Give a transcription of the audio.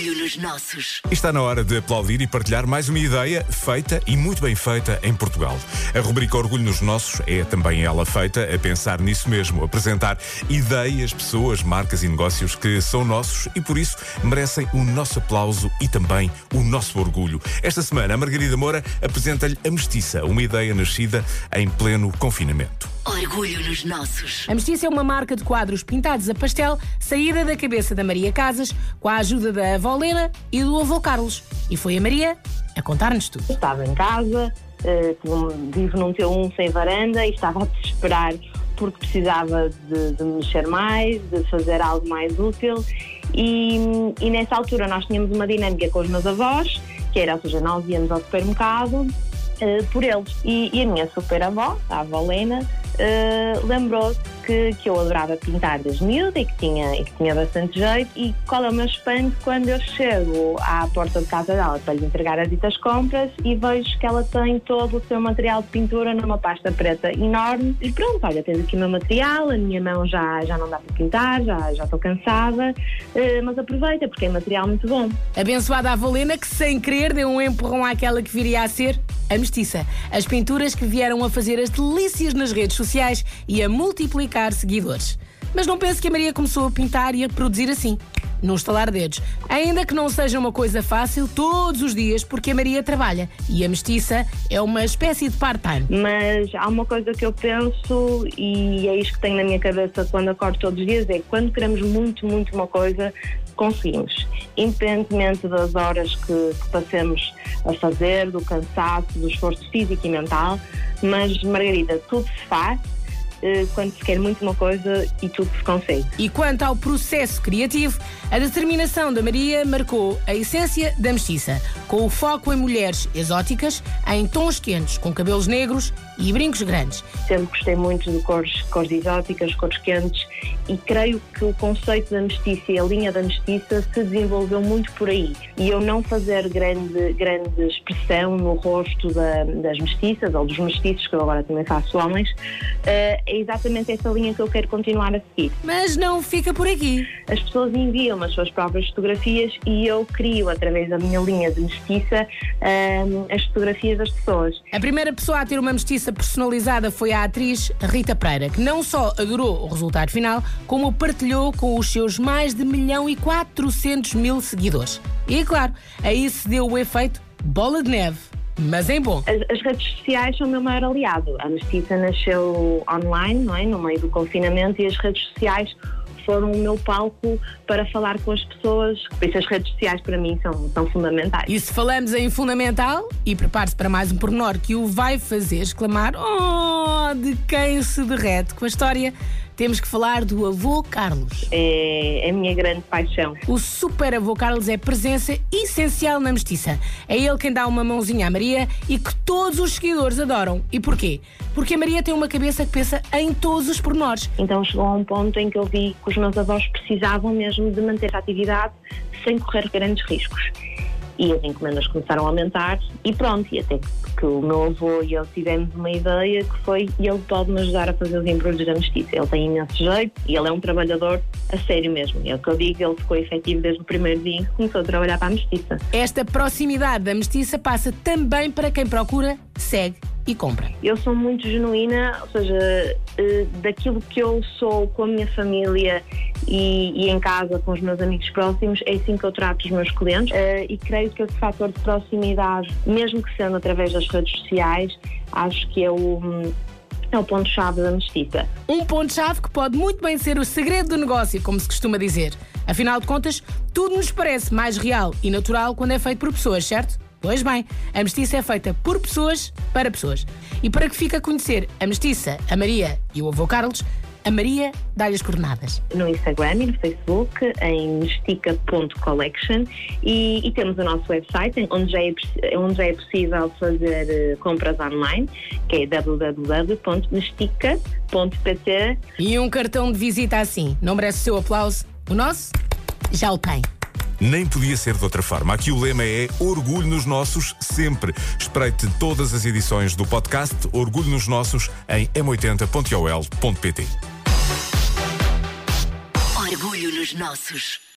Orgulho nos nossos. Está na hora de aplaudir e partilhar mais uma ideia feita e muito bem feita em Portugal. A rubrica Orgulho nos Nossos é também ela feita a pensar nisso mesmo, apresentar ideias, pessoas, marcas e negócios que são nossos e por isso merecem o nosso aplauso e também o nosso orgulho. Esta semana, a Margarida Moura apresenta-lhe a Mestiça, uma ideia nascida em pleno confinamento. Orgulho nos nossos. A Mestiça é uma marca de quadros pintados a pastel, saída da cabeça da Maria Casas, com a ajuda da avó Lena e do avô Carlos. E foi a Maria a contar-nos tudo. Estava em casa, com- vivo num T1 sem varanda e estava a desesperar porque precisava de, de mexer mais, de fazer algo mais útil. E, e nessa altura nós tínhamos uma dinâmica com os meus avós, que era, ou seja, nós íamos ao supermercado eh, por eles. E, e a minha super-avó, a avó Lena, eh, lembrou-se que, que eu adorava pintar desde miúda e que, tinha, e que tinha bastante jeito. E qual é o meu espanto quando eu chego à porta de casa dela para lhe entregar as ditas compras e vejo que ela tem todo o seu material de pintura numa pasta preta enorme. E pronto, olha, tens aqui o meu material, a minha mão já, já não dá para pintar, já, já estou cansada, eh, mas aproveita porque é material muito bom. Abençoada a avó Lena que, sem querer, deu um empurrão àquela que viria a ser a Mestiça. As pinturas que vieram a fazer as delícias nas redes sociais e a multiplicar seguidores. Mas não pense que a Maria começou a pintar e a produzir assim. Num estalar dedos. Ainda que não seja uma coisa fácil todos os dias, porque a Maria trabalha e a mestiça é uma espécie de part-time. Mas há uma coisa que eu penso e é isto que tenho na minha cabeça quando acordo todos os dias, é que quando queremos muito, muito uma coisa, conseguimos. Independentemente das horas que, que passemos a fazer, do cansaço, do esforço físico e mental, mas Margarida, tudo se faz eh, quando se quer muito uma coisa e tudo se consegue. E quanto ao processo criativo, a determinação da Maria marcou a essência da mestiça, com o foco em mulheres exóticas, em tons quentes, com cabelos negros e brincos grandes. Sempre gostei muito de cores, cores exóticas, cores quentes e creio que o conceito da mestiça e a linha da mestiça se desenvolveu muito por aí. E eu não fazer grande, grande expressão no rosto da- das mestiças ou dos mestiços, que eu agora também faço homens, eh, é exatamente essa linha que eu quero continuar a seguir. Mas não fica por aqui. As pessoas enviam as suas próprias fotografias e eu crio, através da minha linha de mestiça, eh, as fotografias das pessoas. A primeira pessoa a ter uma mestiça personalizada foi a atriz Rita Pereira, que não só adorou o resultado final, como partilhou com os seus mais de 1 milhão e 400 mil seguidores. E claro, aí se deu o efeito bola de neve, mas em bom. As, as redes sociais são o meu maior aliado. A Mestiça nasceu online, não é? no meio do confinamento, e as redes sociais foram o meu palco para falar com as pessoas. Por isso, as redes sociais para mim são, são fundamentais. E se falamos em fundamental, e prepare-se para mais um pormenor que o vai fazer exclamar: Oh, de quem se derrete com a história, temos que falar do avô Carlos. É, é a minha grande paixão. O super avô Carlos é presença essencial na mestiça. É ele quem dá uma mãozinha à Maria e que todos os seguidores adoram. E porquê? Porque a Maria tem uma cabeça que pensa em todos os pormenores. Então chegou a um ponto em que eu vi que os meus avós precisavam mesmo de manter a atividade sem correr grandes riscos. E as encomendas começaram a aumentar e pronto, e até que, o meu avô e eu tivemos uma ideia que foi ele pode me ajudar a fazer os embrulhos da mestiça. Ele tem imenso jeito e ele é um trabalhador a sério mesmo. É o que eu digo, ele ficou efetivo desde o primeiro dia em que começou a trabalhar para a mestiça. Esta proximidade da mestiça passa também para quem procura, segue e compra. Eu sou muito genuína, ou seja, eh, daquilo que eu sou com a minha família e, e em casa com os meus amigos próximos, é assim que eu trato os meus clientes Eh, e creio que esse fator de proximidade, mesmo que sendo através das redes sociais, acho que é o, é o ponto-chave da mestiça. Um ponto-chave que pode muito bem ser o segredo do negócio, como se costuma dizer. Afinal de contas, tudo nos parece mais real e natural quando é feito por pessoas, certo? Pois bem, a mestiça é feita por pessoas para pessoas. E para que fique a conhecer a mestiça, a Maria e o avô Carlos, a Maria dá-lhe as coordenadas. no Instagram e no Facebook em mestica.collection e, e temos o nosso website onde já é, onde já é possível fazer eh, compras online, que é www.mestica.pt E um cartão de visita assim, não merece o seu aplauso? O nosso já o tem. Nem podia ser de outra forma. Aqui o lema é Orgulho nos Nossos sempre. Espreite todas as edições do podcast Orgulho nos Nossos em m80.ol.pt. Orgulho nos nossos.